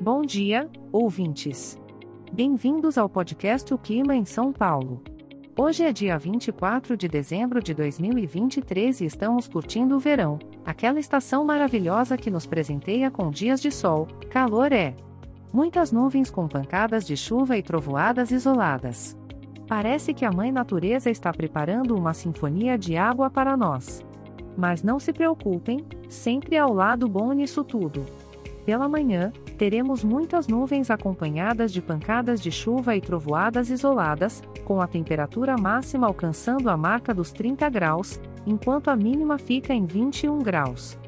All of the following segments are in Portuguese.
Bom dia, ouvintes. Bem-vindos ao podcast O Clima em São Paulo. Hoje é dia 24 de dezembro de 2023 e estamos curtindo o verão, aquela estação maravilhosa que nos presenteia com dias de sol, calor é. Muitas nuvens com pancadas de chuva e trovoadas isoladas. Parece que a Mãe Natureza está preparando uma sinfonia de água para nós. Mas não se preocupem, sempre ao lado bom nisso tudo. Pela manhã, teremos muitas nuvens acompanhadas de pancadas de chuva e trovoadas isoladas, com a temperatura máxima alcançando a marca dos 30 graus, enquanto a mínima fica em 21 graus.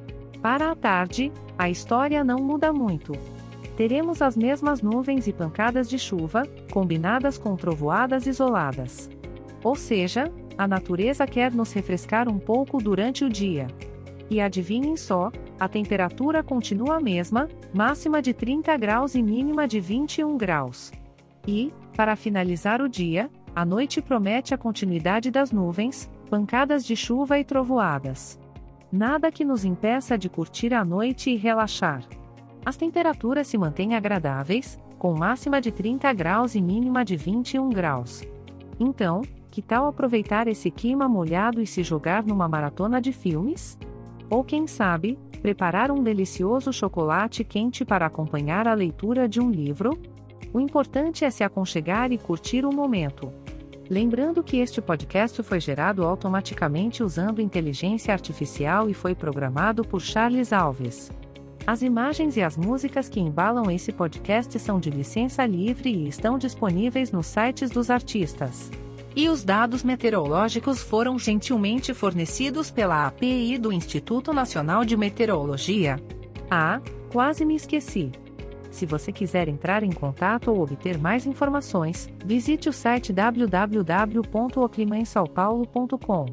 Para a tarde, a história não muda muito. Teremos as mesmas nuvens e pancadas de chuva, combinadas com trovoadas isoladas. Ou seja, a natureza quer nos refrescar um pouco durante o dia. E adivinhem só, a temperatura continua a mesma, máxima de 30 graus e mínima de 21 graus. E, para finalizar o dia, a noite promete a continuidade das nuvens, pancadas de chuva e trovoadas. Nada que nos impeça de curtir a noite e relaxar. As temperaturas se mantêm agradáveis, com máxima de 30 graus e mínima de 21 graus. Então, que tal aproveitar esse clima molhado e se jogar numa maratona de filmes? Ou quem sabe, preparar um delicioso chocolate quente para acompanhar a leitura de um livro? O importante é se aconchegar e curtir o momento. Lembrando que este podcast foi gerado automaticamente usando inteligência artificial e foi programado por Charles Alves. As imagens e as músicas que embalam esse podcast são de licença livre e estão disponíveis nos sites dos artistas. E os dados meteorológicos foram gentilmente fornecidos pela API do Instituto Nacional de Meteorologia. Ah, quase me esqueci. Se você quiser entrar em contato ou obter mais informações, visite o site www.oclimaemsaopaulo.com.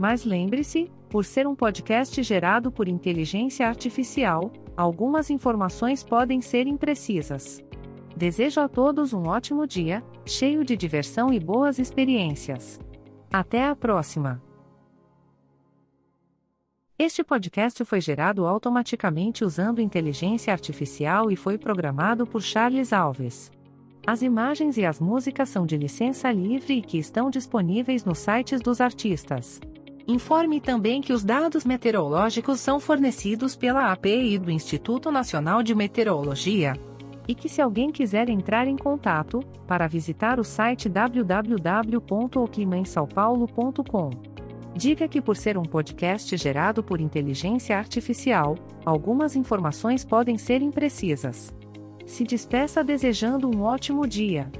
Mas lembre-se, por ser um podcast gerado por inteligência artificial, algumas informações podem ser imprecisas. Desejo a todos um ótimo dia, cheio de diversão e boas experiências. Até a próxima! Este podcast foi gerado automaticamente usando inteligência artificial e foi programado por Charles Alves. As imagens e as músicas são de licença livre e que estão disponíveis nos sites dos artistas. Informe também que os dados meteorológicos são fornecidos pela API do Instituto Nacional de Meteorologia e que se alguém quiser entrar em contato, para visitar o site www.oclimaemsaopaulo.com. Diga que por ser um podcast gerado por inteligência artificial, algumas informações podem ser imprecisas. Se despeça desejando um ótimo dia.